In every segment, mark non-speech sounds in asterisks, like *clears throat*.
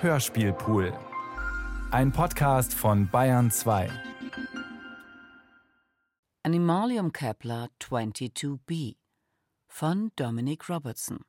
Hörspielpool. Ein Podcast von Bayern 2. Animalium Kepler 22b von Dominic Robertson.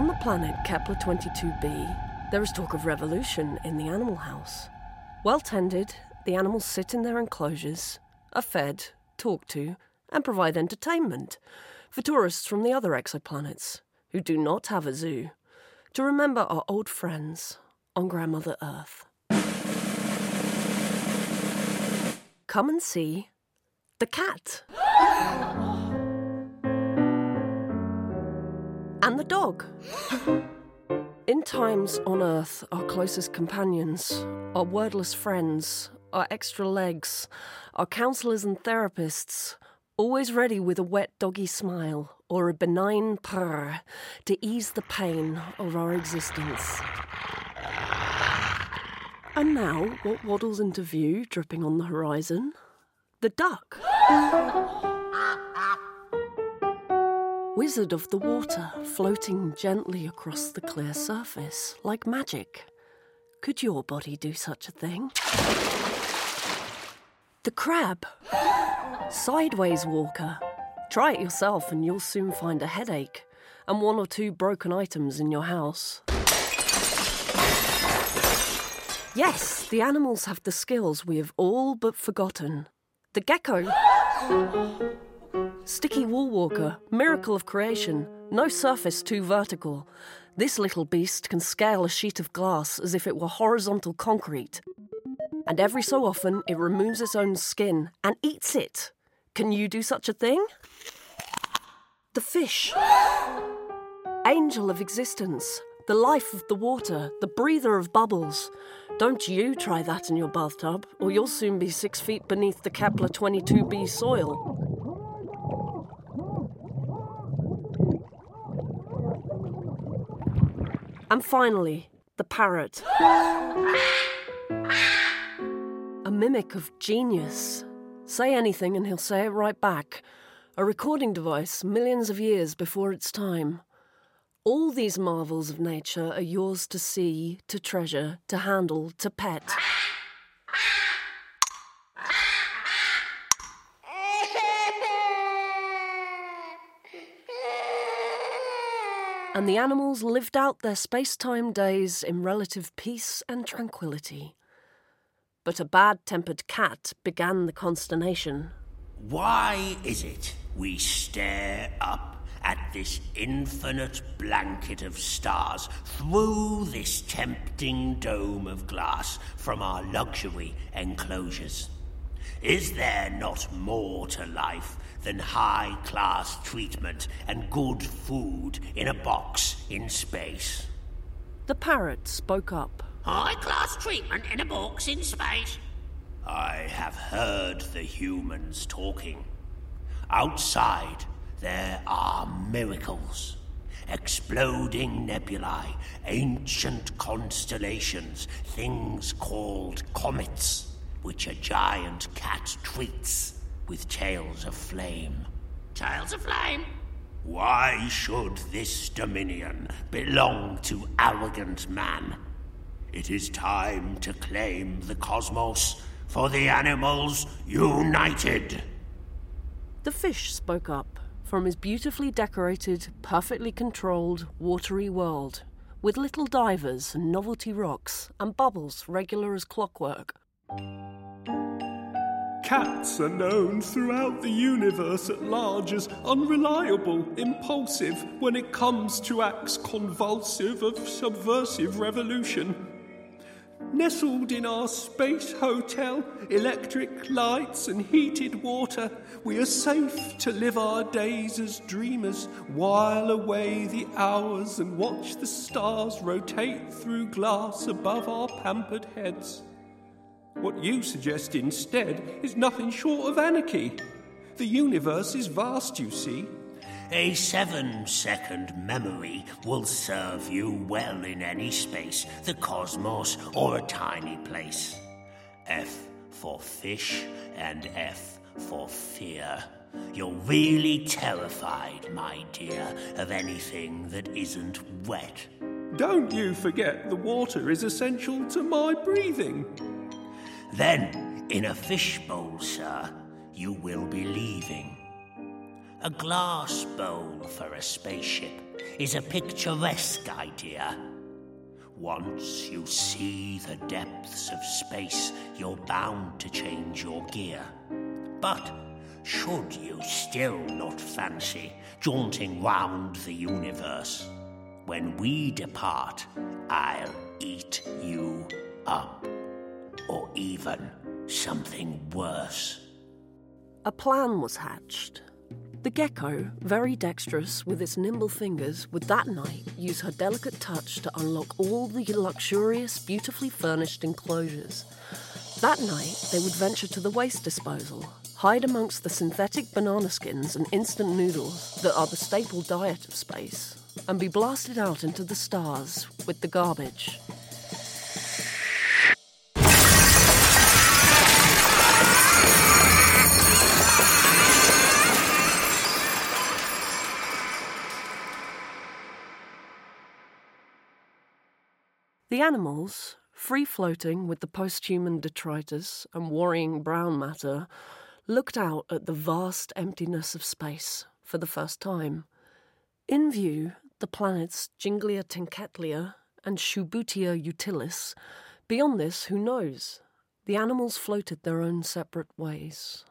On the planet Kepler 22b, there is talk of revolution in the animal house. Well tended, the animals sit in their enclosures, are fed, talked to, and provide entertainment for tourists from the other exoplanets who do not have a zoo to remember our old friends on Grandmother Earth. Come and see the cat. And the dog. In times on Earth, our closest companions, our wordless friends, our extra legs, our counselors and therapists, always ready with a wet doggy smile or a benign purr to ease the pain of our existence. And now, what waddles into view, dripping on the horizon? The duck. Wizard of the water, floating gently across the clear surface, like magic. Could your body do such a thing? The crab. Sideways walker. Try it yourself and you'll soon find a headache and one or two broken items in your house. Yes, the animals have the skills we have all but forgotten. The gecko. Sticky wall walker, miracle of creation, no surface too vertical. This little beast can scale a sheet of glass as if it were horizontal concrete. And every so often, it removes its own skin and eats it. Can you do such a thing? The fish. Angel of existence, the life of the water, the breather of bubbles. Don't you try that in your bathtub, or you'll soon be six feet beneath the Kepler 22b soil. And finally, the parrot. A mimic of genius. Say anything and he'll say it right back. A recording device millions of years before its time. All these marvels of nature are yours to see, to treasure, to handle, to pet. And the animals lived out their space time days in relative peace and tranquility. But a bad tempered cat began the consternation. Why is it we stare up at this infinite blanket of stars through this tempting dome of glass from our luxury enclosures? Is there not more to life than high class treatment and good food in a box in space? The parrot spoke up. High class treatment in a box in space? I have heard the humans talking. Outside, there are miracles. Exploding nebulae, ancient constellations, things called comets which a giant cat treats with tails of flame. Tails of flame? Why should this dominion belong to arrogant man? It is time to claim the cosmos for the animals united. The fish spoke up from his beautifully decorated, perfectly controlled, watery world, with little divers and novelty rocks and bubbles regular as clockwork. Cats are known throughout the universe at large as unreliable, impulsive when it comes to acts convulsive of subversive revolution. Nestled in our space hotel, electric lights and heated water, we are safe to live our days as dreamers, while away the hours and watch the stars rotate through glass above our pampered heads. What you suggest instead is nothing short of anarchy. The universe is vast, you see. A seven second memory will serve you well in any space, the cosmos, or a tiny place. F for fish and F for fear. You're really terrified, my dear, of anything that isn't wet. Don't you forget the water is essential to my breathing. Then, in a fishbowl, sir, you will be leaving. A glass bowl for a spaceship is a picturesque idea. Once you see the depths of space, you're bound to change your gear. But should you still not fancy jaunting round the universe, when we depart, I'll eat you up or even something worse. A plan was hatched. The gecko, very dexterous with its nimble fingers, would that night use her delicate touch to unlock all the luxurious, beautifully furnished enclosures. That night, they would venture to the waste disposal, hide amongst the synthetic banana skins and instant noodles that are the staple diet of space, and be blasted out into the stars with the garbage. The animals, free floating with the post human detritus and worrying brown matter, looked out at the vast emptiness of space for the first time. In view, the planets Jinglia Tenketlia and Shubutia Utilis. Beyond this, who knows? The animals floated their own separate ways.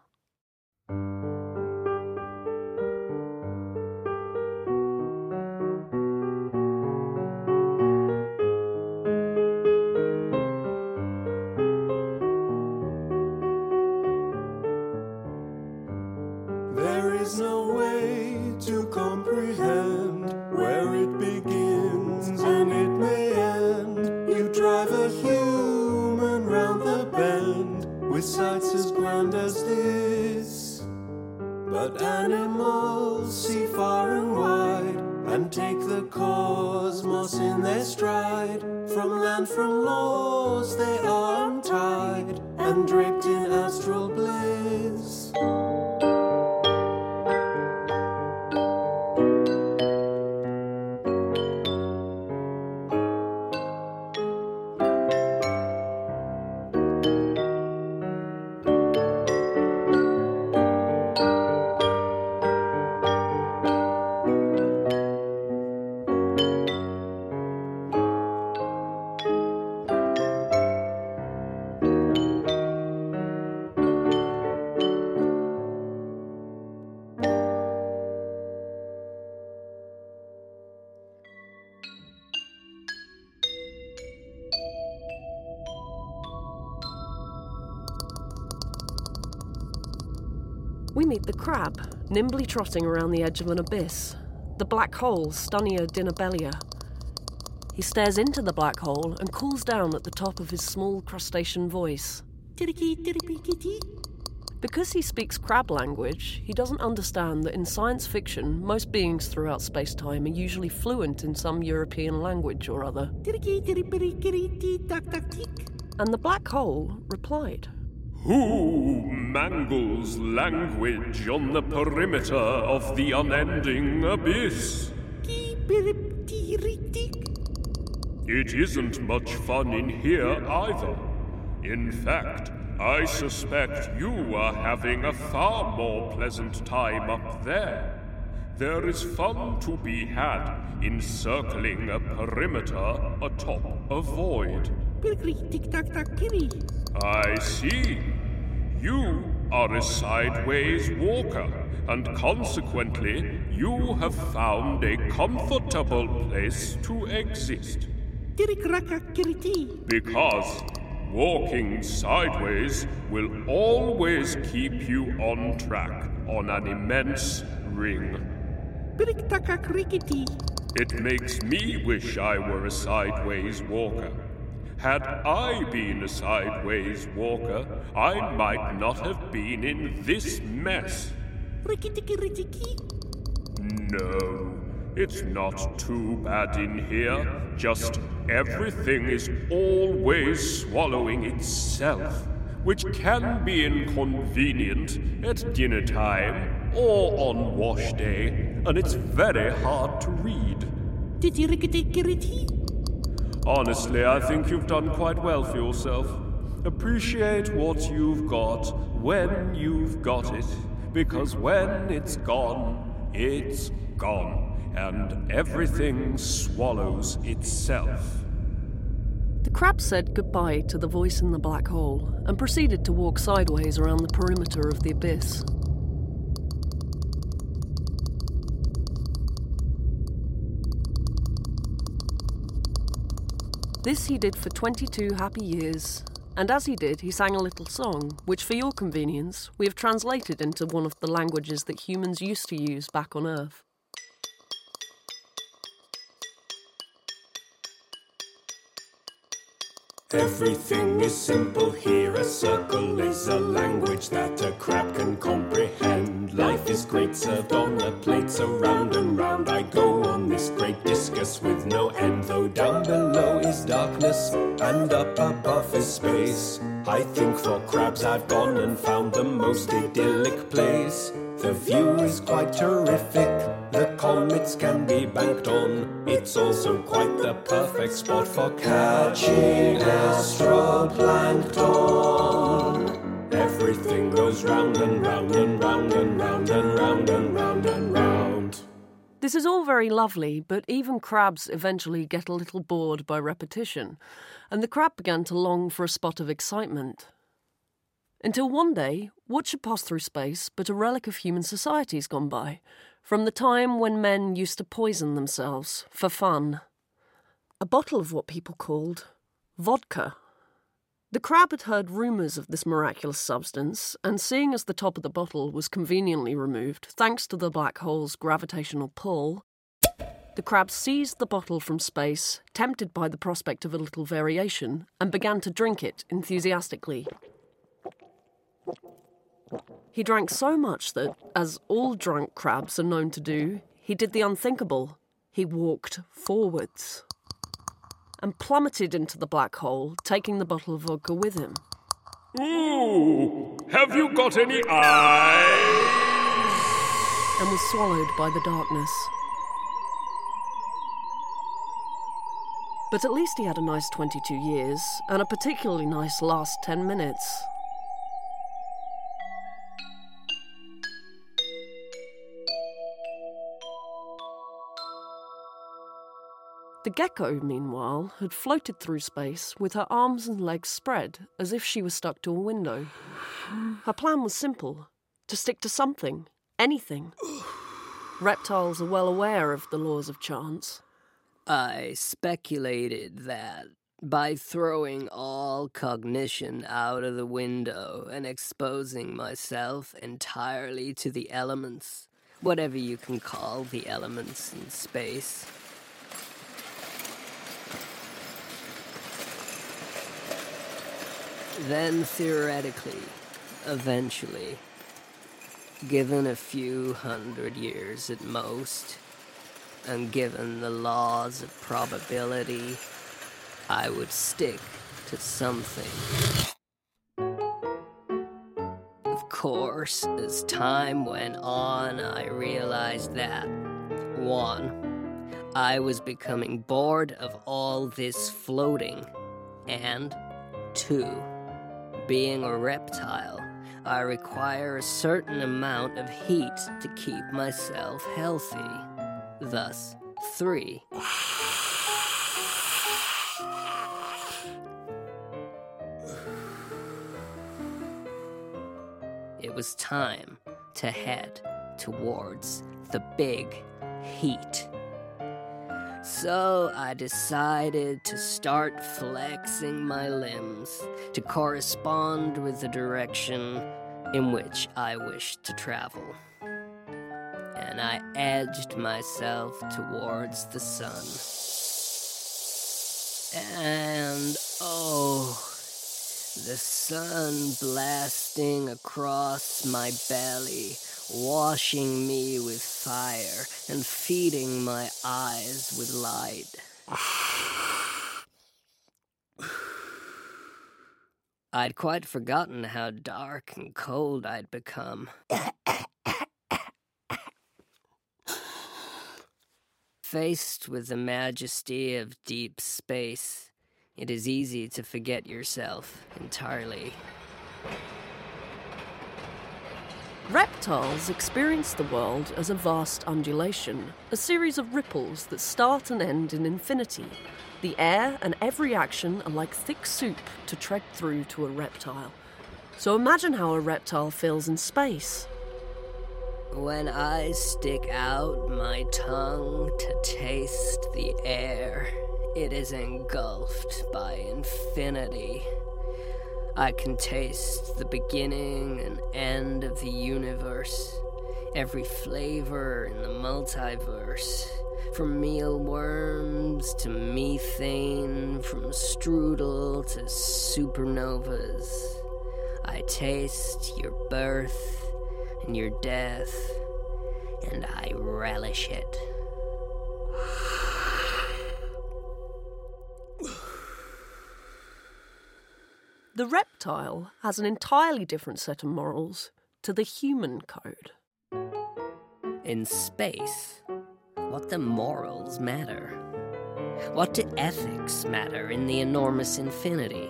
The crab, nimbly trotting around the edge of an abyss, the black hole, Stunia dinabelia. He stares into the black hole and calls down at the top of his small crustacean voice. Because he speaks crab language, he doesn't understand that in science fiction, most beings throughout space time are usually fluent in some European language or other. And the black hole replied. Who mangles language on the perimeter of the unending abyss? It isn't much fun in here either. In fact, I suspect you are having a far more pleasant time up there. There is fun to be had in circling a perimeter atop a void. I see. You are a sideways walker, and consequently, you have found a comfortable place to exist. Because walking sideways will always keep you on track on an immense ring. It makes me wish I were a sideways walker. Had I been a sideways walker, I might not have been in this mess. No, it's not too bad in here. Just everything is always swallowing itself, which can be inconvenient at dinner time or on wash day, and it's very hard to read. Honestly, I think you've done quite well for yourself. Appreciate what you've got when you've got it, because when it's gone, it's gone, and everything swallows itself. The crab said goodbye to the voice in the black hole and proceeded to walk sideways around the perimeter of the abyss. This he did for 22 happy years, and as he did, he sang a little song, which, for your convenience, we have translated into one of the languages that humans used to use back on Earth. Everything is simple here. A circle is a language that a crab can comprehend. Life is great, served on a plate, so round and round I go on this great discus with no end. Though down below is darkness, and up above is space. I think for crabs I've gone and found the most idyllic place. The view is quite terrific. The comets can be banked on. It's also quite the perfect spot for catching astroplankton. Everything goes round and round and round and round and round and round and round. This is all very lovely, but even crabs eventually get a little bored by repetition, and the crab began to long for a spot of excitement. Until one day, what should pass through space but a relic of human societies gone by, from the time when men used to poison themselves for fun? A bottle of what people called vodka. The crab had heard rumours of this miraculous substance, and seeing as the top of the bottle was conveniently removed thanks to the black hole's gravitational pull, the crab seized the bottle from space, tempted by the prospect of a little variation, and began to drink it enthusiastically. He drank so much that, as all drunk crabs are known to do, he did the unthinkable. He walked forwards and plummeted into the black hole, taking the bottle of vodka with him. Ooh, have you got any eyes? and was swallowed by the darkness. But at least he had a nice 22 years and a particularly nice last 10 minutes. The gecko, meanwhile, had floated through space with her arms and legs spread as if she was stuck to a window. Her plan was simple to stick to something, anything. Reptiles are well aware of the laws of chance. I speculated that by throwing all cognition out of the window and exposing myself entirely to the elements, whatever you can call the elements in space, then theoretically, eventually, given a few hundred years at most, and given the laws of probability, I would stick to something. Of course, as time went on, I realized that 1. I was becoming bored of all this floating, and 2. Being a reptile, I require a certain amount of heat to keep myself healthy. Thus, three. It was time to head towards the big heat. So I decided to start flexing my limbs to correspond with the direction in which I wished to travel. And I edged myself towards the sun. And oh, the sun blasting across my belly, washing me with fire and feeding my eyes with light. I'd quite forgotten how dark and cold I'd become. Faced with the majesty of deep space, it is easy to forget yourself entirely. Reptiles experience the world as a vast undulation, a series of ripples that start and end in infinity. The air and every action are like thick soup to tread through to a reptile. So imagine how a reptile feels in space. When I stick out my tongue to taste the air, it is engulfed by infinity. I can taste the beginning and end of the universe, every flavor in the multiverse, from mealworms to methane, from strudel to supernovas. I taste your birth and your death, and I relish it. The reptile has an entirely different set of morals to the human code. In space, what do morals matter? What do ethics matter in the enormous infinity?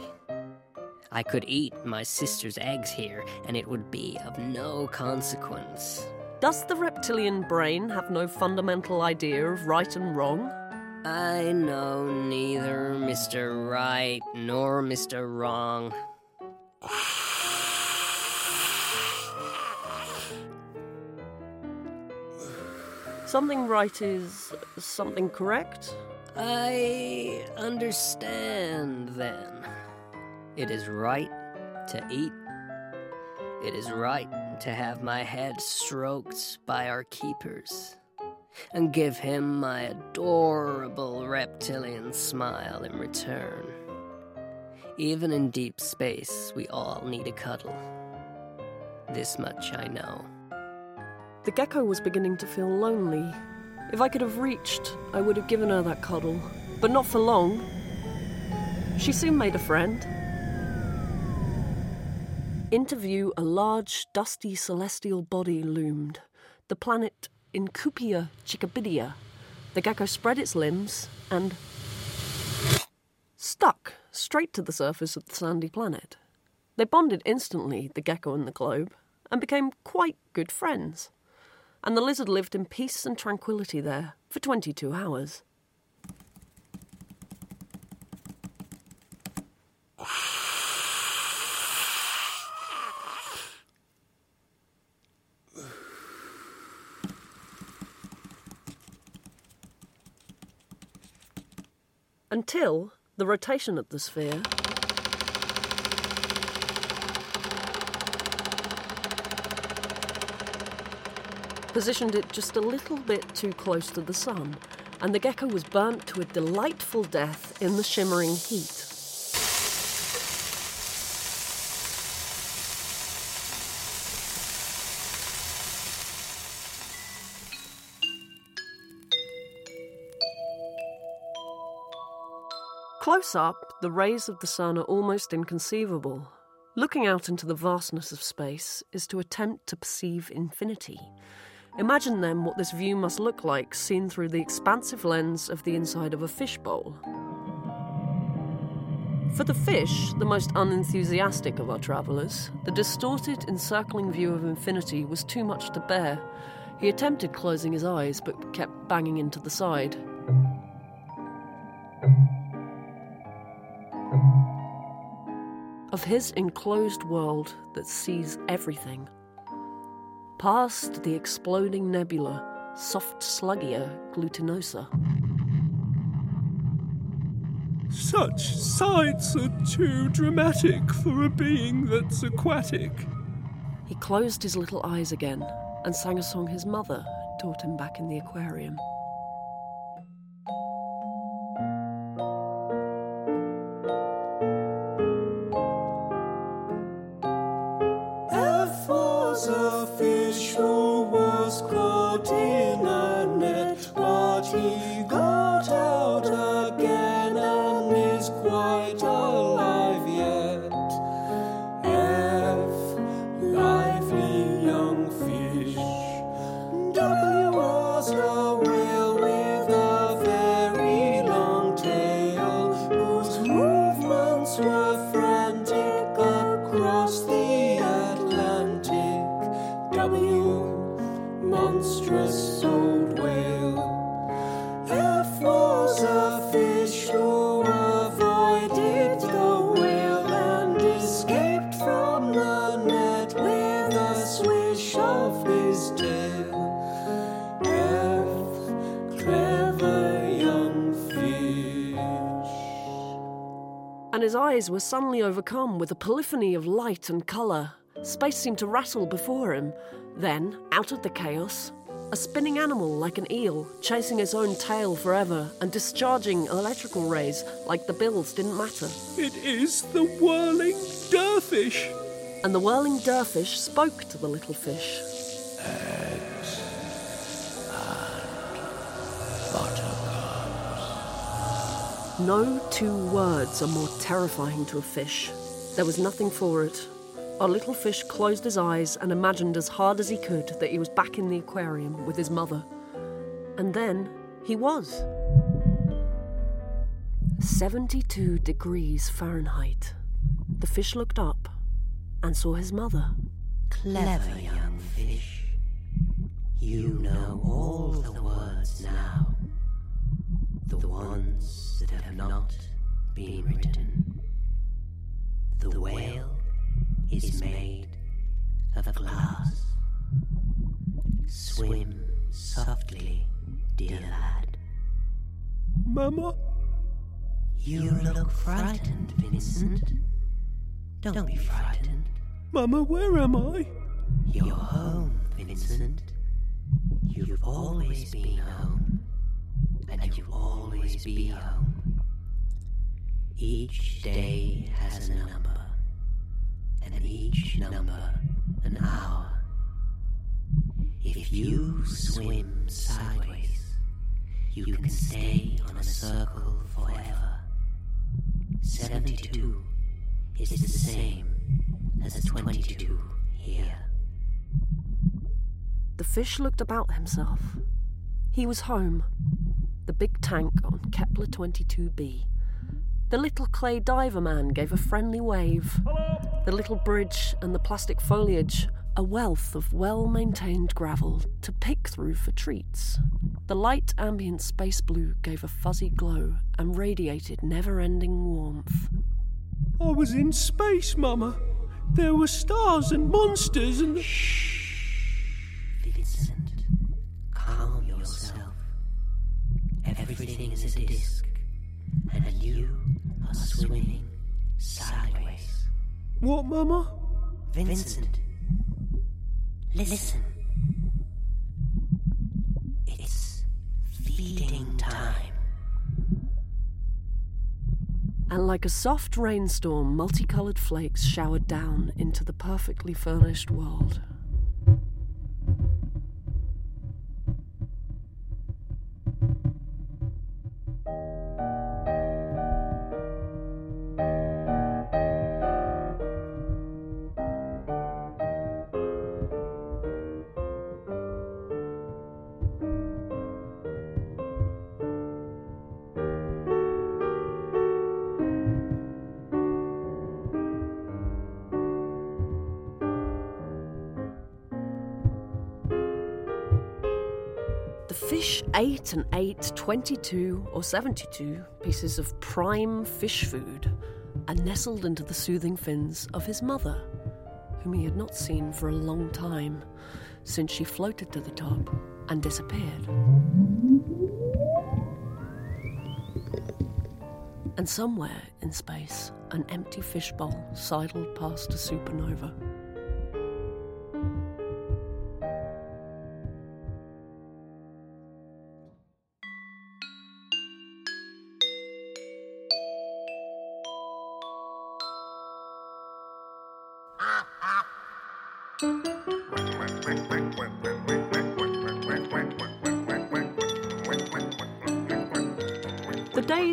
I could eat my sister's eggs here, and it would be of no consequence. Does the reptilian brain have no fundamental idea of right and wrong? I know neither Mr. Right nor Mr. Wrong. Something right is something correct? I understand then. It is right to eat. It is right to have my head stroked by our keepers and give him my adorable reptilian smile in return. Even in deep space, we all need a cuddle. This much I know. The gecko was beginning to feel lonely. If I could have reached, I would have given her that cuddle, but not for long. She soon made a friend. Into view, a large, dusty celestial body loomed. The planet Incupia Chicabidia. The gecko spread its limbs and stuck straight to the surface of the sandy planet. They bonded instantly, the gecko and the globe, and became quite good friends. And the lizard lived in peace and tranquility there for 22 hours. Until the rotation of the sphere positioned it just a little bit too close to the sun, and the gecko was burnt to a delightful death in the shimmering heat. Close up, the rays of the sun are almost inconceivable. Looking out into the vastness of space is to attempt to perceive infinity. Imagine then what this view must look like seen through the expansive lens of the inside of a fishbowl. For the fish, the most unenthusiastic of our travellers, the distorted, encircling view of infinity was too much to bear. He attempted closing his eyes, but kept banging into the side. Of his enclosed world that sees everything. Past the exploding nebula, soft sluggia glutinosa. Such sights are too dramatic for a being that's aquatic. He closed his little eyes again and sang a song his mother taught him back in the aquarium. Eyes were suddenly overcome with a polyphony of light and colour. Space seemed to rattle before him. Then, out of the chaos, a spinning animal like an eel, chasing its own tail forever and discharging electrical rays like the bills didn't matter. It is the whirling derfish. And the whirling derfish spoke to the little fish. No two words are more terrifying to a fish. There was nothing for it. Our little fish closed his eyes and imagined as hard as he could that he was back in the aquarium with his mother. And then he was. 72 degrees Fahrenheit. The fish looked up and saw his mother. Clever young fish. You know all the words now. The ones that have not been written. The whale is made of glass. Swim softly, dear lad. Mama, You look frightened, Vincent. Don't be frightened. Mama, where am I? You're home, Vincent. You've always been home, and you'll always be home. Each day has a number, and each number an hour. If you swim sideways, you can stay on a circle forever. 72 is the same as 22 here. The fish looked about himself. He was home. The big tank on Kepler 22b. The little clay diver man gave a friendly wave. The little bridge and the plastic foliage, a wealth of well maintained gravel to pick through for treats. The light ambient space blue gave a fuzzy glow and radiated never ending warmth. I was in space, Mama. There were stars and monsters and. Vincent, What, Mama? Vincent, listen. It's feeding time. And like a soft rainstorm, multicolored flakes showered down into the perfectly furnished world. And ate 22 or 72 pieces of prime fish food and nestled into the soothing fins of his mother, whom he had not seen for a long time since she floated to the top and disappeared. And somewhere in space, an empty fishbowl sidled past a supernova.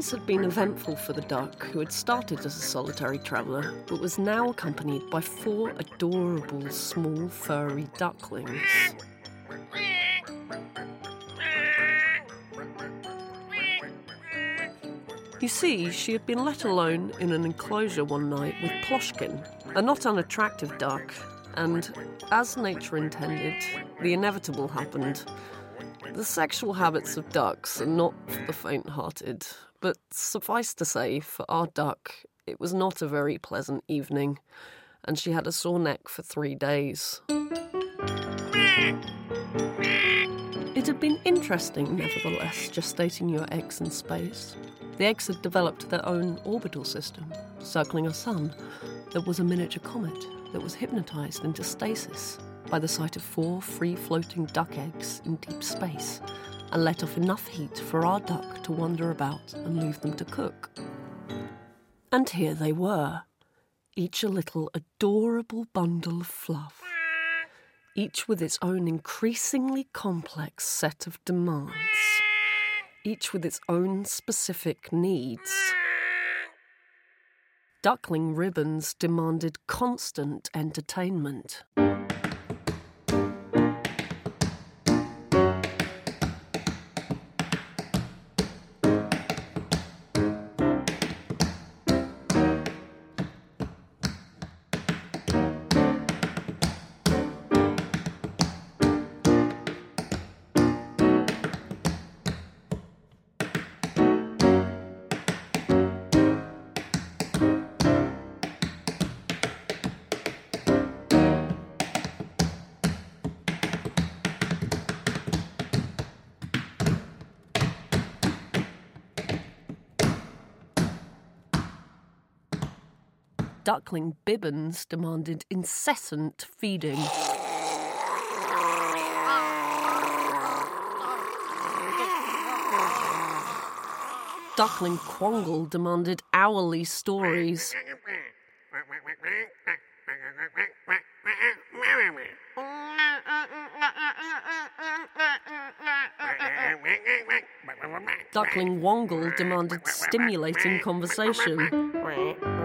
Days had been eventful for the duck, who had started as a solitary traveller, but was now accompanied by four adorable small furry ducklings. You see, she had been let alone in an enclosure one night with Ploshkin, a not unattractive duck, and as nature intended, the inevitable happened. The sexual habits of ducks are not for the faint hearted, but suffice to say, for our duck, it was not a very pleasant evening, and she had a sore neck for three days. It had been interesting, nevertheless, gestating your eggs in space. The eggs had developed their own orbital system, circling a sun that was a miniature comet that was hypnotized into stasis by the sight of four free floating duck eggs in deep space and let off enough heat for our duck to wander about and leave them to cook. And here they were, each a little adorable bundle of fluff, each with its own increasingly complex set of demands, each with its own specific needs. Duckling ribbons demanded constant entertainment. Duckling Bibbins demanded incessant feeding. Duckling Quangle demanded hourly stories. Duckling Wongle demanded stimulating conversation.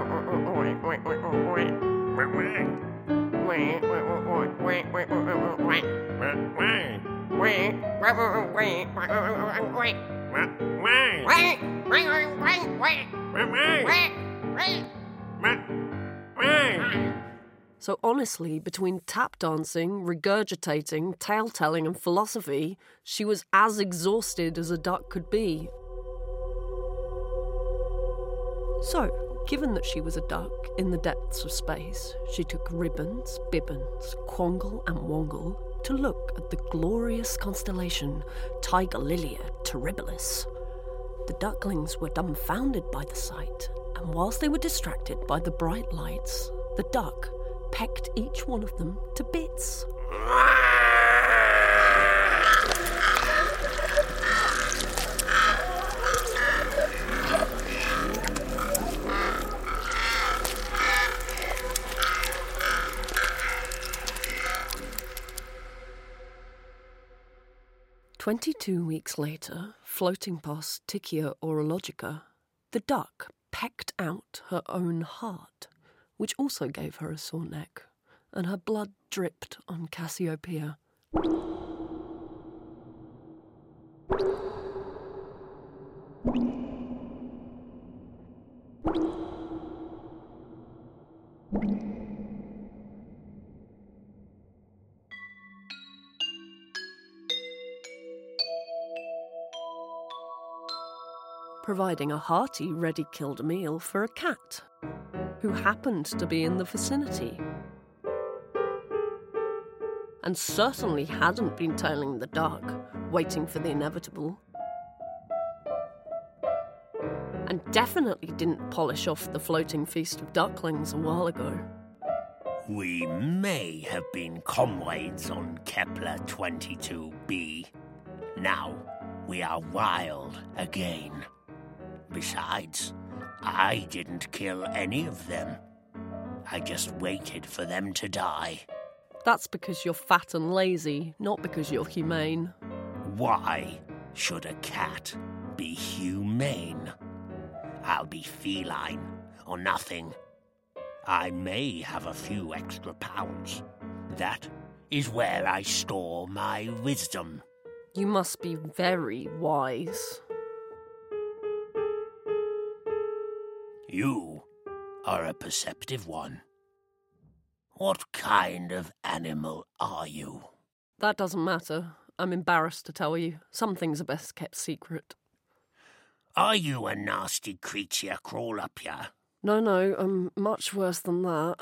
So honestly, between tap dancing, regurgitating, tale telling, and philosophy, she was as exhausted as a duck could be. So, given that she was a duck in the depths of space, she took ribbons, bibbons, quangle, and wongle to look at the glorious constellation Tiger Lilia terribilis. The ducklings were dumbfounded by the sight, and whilst they were distracted by the bright lights, the duck pecked each one of them to bits. Twenty-two weeks later, floating past Tichia orologica, the duck pecked out her own heart, which also gave her a sore neck, and her blood dripped on Cassiopeia. Providing a hearty, ready killed meal for a cat who happened to be in the vicinity. And certainly hadn't been tailing the dark, waiting for the inevitable. And definitely didn't polish off the floating feast of ducklings a while ago. We may have been comrades on Kepler 22b. Now we are wild again. Besides, I didn't kill any of them. I just waited for them to die. That's because you're fat and lazy, not because you're humane. Why should a cat be humane? I'll be feline or nothing. I may have a few extra pounds. That is where I store my wisdom. You must be very wise. You are a perceptive one. What kind of animal are you? That doesn't matter. I'm embarrassed to tell you. Some things are best kept secret. Are you a nasty creature crawl up here? No, no, I'm much worse than that.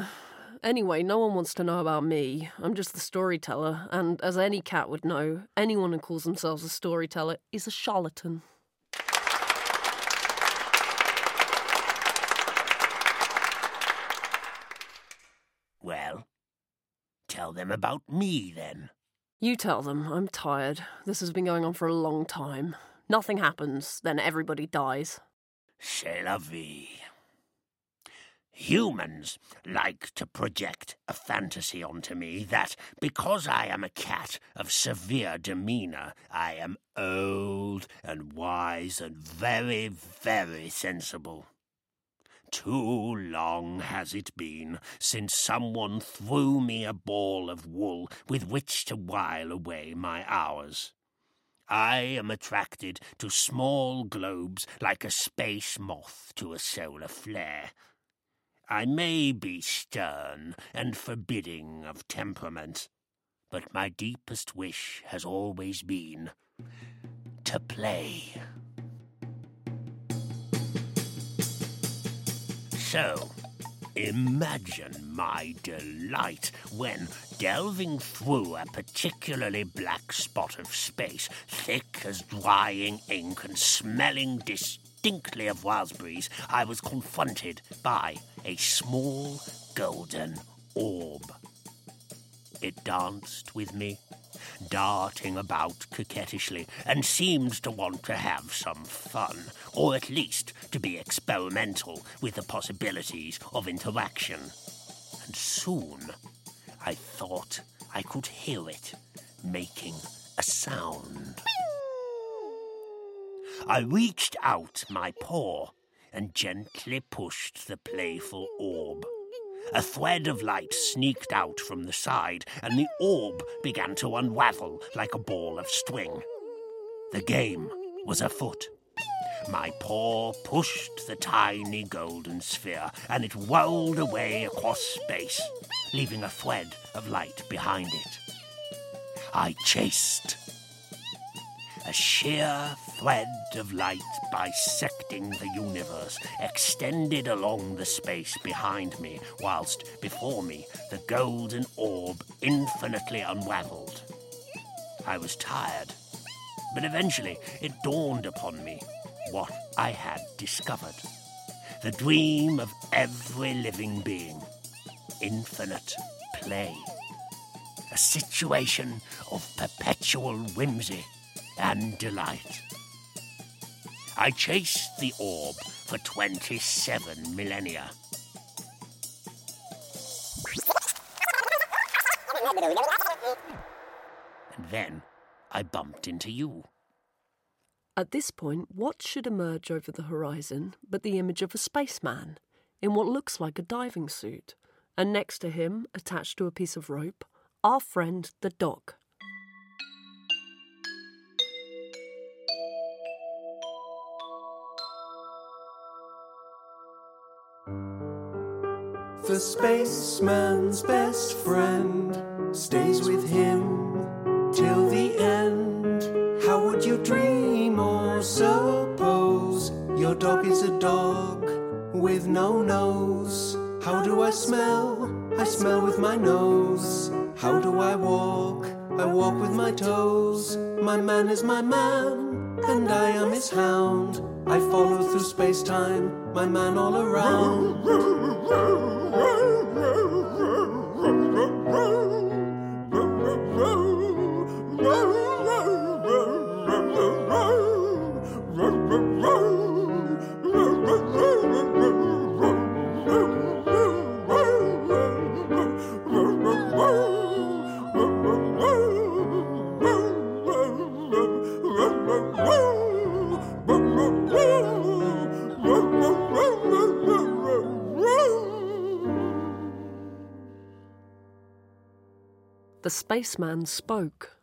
Anyway, no one wants to know about me. I'm just the storyteller, and as any cat would know, anyone who calls themselves a storyteller is a charlatan. Well, tell them about me then. You tell them, I'm tired. This has been going on for a long time. Nothing happens, then everybody dies. C'est la vie. Humans like to project a fantasy onto me that because I am a cat of severe demeanor, I am old and wise and very, very sensible. Too long has it been since someone threw me a ball of wool with which to while away my hours. I am attracted to small globes like a space moth to a solar flare. I may be stern and forbidding of temperament, but my deepest wish has always been to play. So, imagine my delight when, delving through a particularly black spot of space, thick as drying ink and smelling distinctly of raspberries, I was confronted by a small golden orb. It danced with me, darting about coquettishly, and seemed to want to have some fun, or at least to be experimental with the possibilities of interaction. And soon I thought I could hear it making a sound. I reached out my paw and gently pushed the playful orb. A thread of light sneaked out from the side, and the orb began to unravel like a ball of string. The game was afoot. My paw pushed the tiny golden sphere, and it whirled away across space, leaving a thread of light behind it. I chased. A sheer thread of light bisecting the universe extended along the space behind me, whilst before me the golden orb infinitely unraveled. I was tired, but eventually it dawned upon me what I had discovered. The dream of every living being infinite play. A situation of perpetual whimsy and delight. I chased the orb for 27 millennia. And then I bumped into you. At this point, what should emerge over the horizon but the image of a spaceman in what looks like a diving suit, and next to him, attached to a piece of rope, our friend the dog. The spaceman's best friend stays with him till the end. How would you dream or suppose your dog is a dog with no nose. How do I smell? I smell with my nose. How do I walk? I walk with my toes. My man is my man, and I am his hound. I follow through space time, my man all around. Spaceman spoke.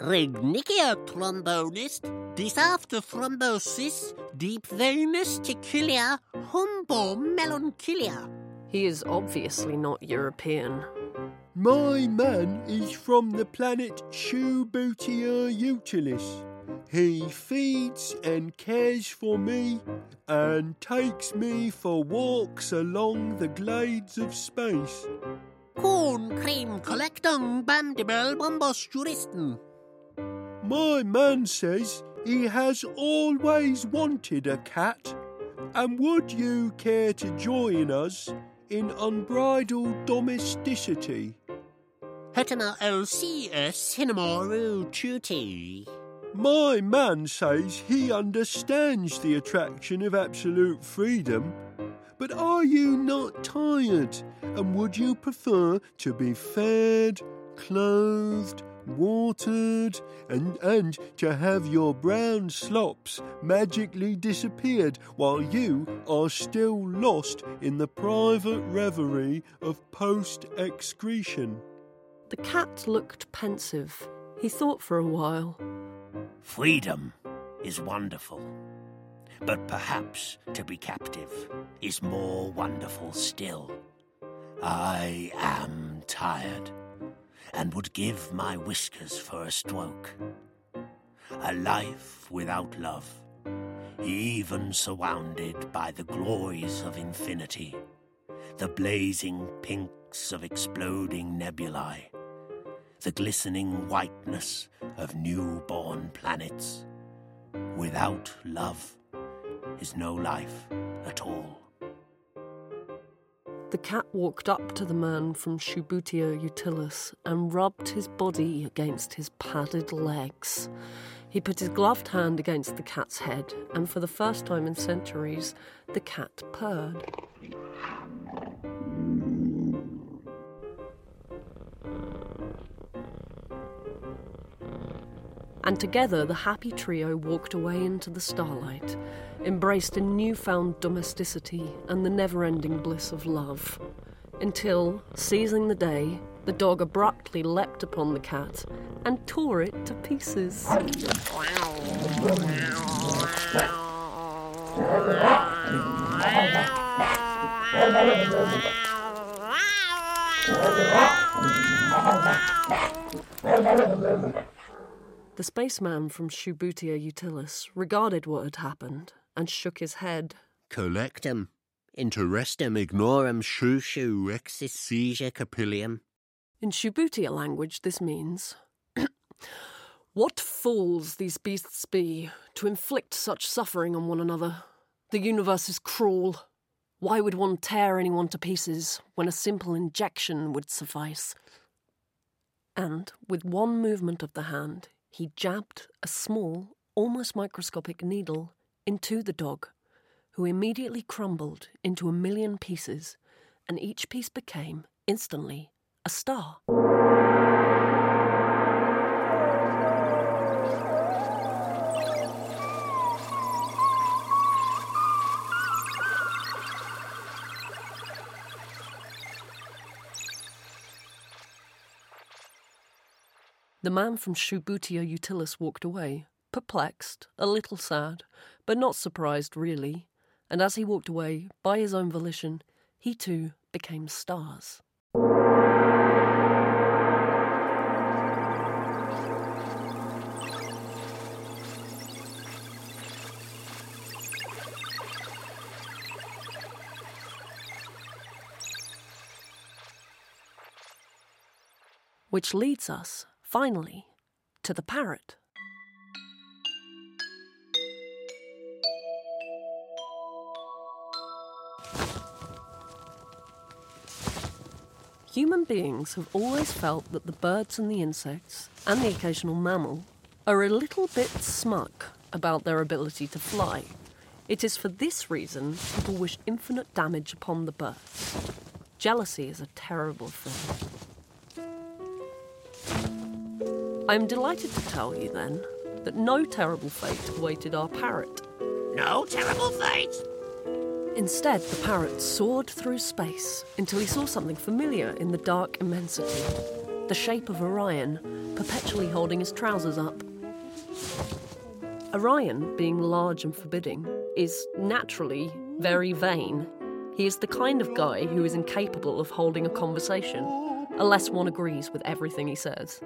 Regnicia trombonist, dis after thrombosis, deep venous tichilia, humbo melancholia. He is obviously not European. My man is from the planet Shubutia Utilis. He feeds and cares for me and takes me for walks along the glades of space. Corn cream collectung bandibel bombos juristen. My man says he has always wanted a cat. And would you care to join us in unbridled domesticity? Hetima LCS Cinemoru Tuti. My man says he understands the attraction of absolute freedom. But are you not tired? And would you prefer to be fed, clothed, watered, and, and to have your brown slops magically disappeared while you are still lost in the private reverie of post excretion? The cat looked pensive. He thought for a while. Freedom is wonderful, but perhaps to be captive is more wonderful still. I am tired and would give my whiskers for a stroke. A life without love, even surrounded by the glories of infinity, the blazing pinks of exploding nebulae, the glistening whiteness of newborn planets. Without love is no life at all. The cat walked up to the man from Shubutia Utilis and rubbed his body against his padded legs. He put his gloved hand against the cat's head, and for the first time in centuries, the cat purred. And together the happy trio walked away into the starlight, embraced in newfound domesticity and the never ending bliss of love. Until, seizing the day, the dog abruptly leapt upon the cat and tore it to pieces. *laughs* The spaceman from Shubutia Utilis regarded what had happened and shook his head. Collectum, interestem ignorem shushu rexis seizure capillium. In Shubutia language, this means *clears throat* What fools these beasts be to inflict such suffering on one another. The universe is cruel. Why would one tear anyone to pieces when a simple injection would suffice? And with one movement of the hand, he jabbed a small, almost microscopic needle into the dog, who immediately crumbled into a million pieces, and each piece became, instantly, a star. The man from Shubutia Utilis walked away, perplexed, a little sad, but not surprised really, and as he walked away, by his own volition, he too became stars. Which leads us finally, to the parrot. Human beings have always felt that the birds and the insects, and the occasional mammal, are a little bit smug about their ability to fly. It is for this reason people wish infinite damage upon the birds. Jealousy is a terrible thing. I am delighted to tell you then that no terrible fate awaited our parrot. No terrible fate? Instead, the parrot soared through space until he saw something familiar in the dark immensity the shape of Orion, perpetually holding his trousers up. Orion, being large and forbidding, is naturally very vain. He is the kind of guy who is incapable of holding a conversation, unless one agrees with everything he says.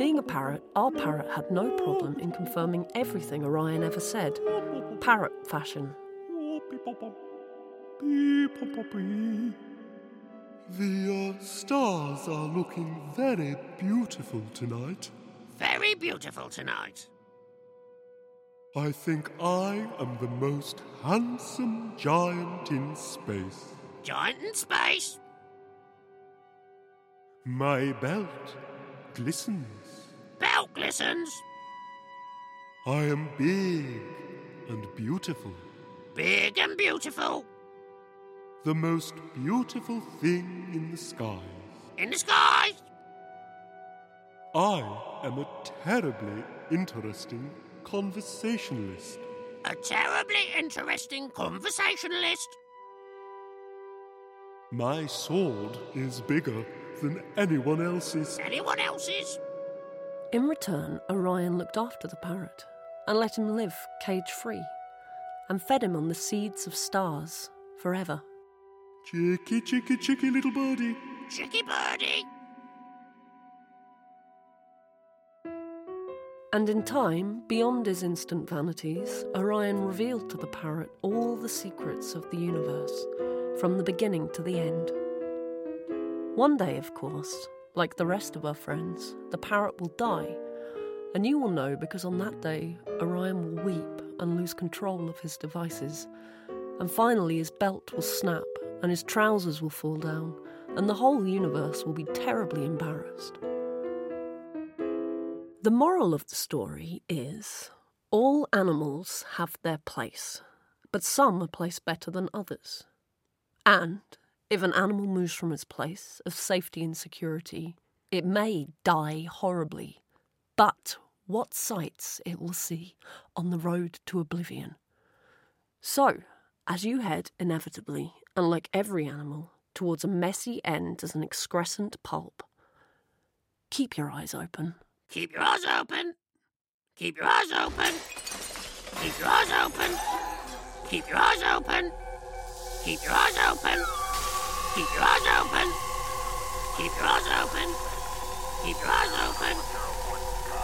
Being a parrot, our parrot had no problem in confirming everything Orion ever said, parrot fashion. The uh, stars are looking very beautiful tonight. Very beautiful tonight. I think I am the most handsome giant in space. Giant in space? My belt glistens. Belt glistens? I am big and beautiful. Big and beautiful. The most beautiful thing in the skies. In the skies? I am a terribly interesting conversationalist. A terribly interesting conversationalist. My sword is bigger than anyone else's. Anyone else's? In return, Orion looked after the parrot and let him live cage free and fed him on the seeds of stars forever. Chicky, chicky, chicky little birdie. Chicky birdie. And in time, beyond his instant vanities, Orion revealed to the parrot all the secrets of the universe, from the beginning to the end. One day, of course, like the rest of our friends, the parrot will die, and you will know because on that day, Orion will weep and lose control of his devices, and finally his belt will snap and his trousers will fall down, and the whole universe will be terribly embarrassed. The moral of the story is all animals have their place, but some are placed better than others. And if an animal moves from its place of safety and security, it may die horribly. But what sights it will see on the road to oblivion. So, as you head inevitably, and like every animal, towards a messy end as an excrescent pulp, keep your eyes open. Keep your eyes open. Keep your eyes open. Keep your eyes open. Keep your eyes open. Keep your eyes open. Keep your eyes open. Keep your eyes open. Keep your eyes open.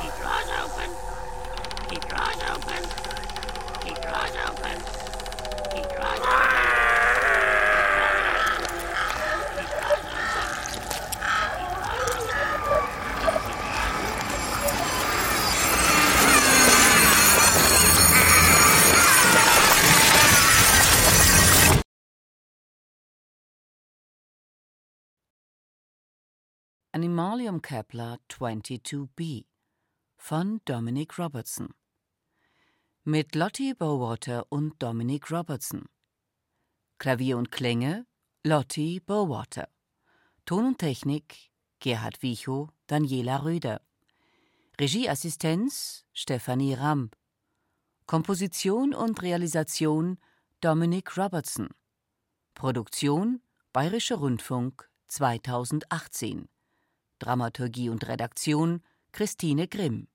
Keep your eyes open. Keep your eyes open. Keep your eyes open. Keep your eyes open. Animalium Kepler 22b von Dominic Robertson mit Lottie Bowater und Dominic Robertson. Klavier und Klänge Lottie Bowater. Ton und Technik Gerhard Wichow, Daniela Röder. Regieassistenz Stefanie Ramp. Komposition und Realisation Dominic Robertson. Produktion Bayerischer Rundfunk 2018. Dramaturgie und Redaktion Christine Grimm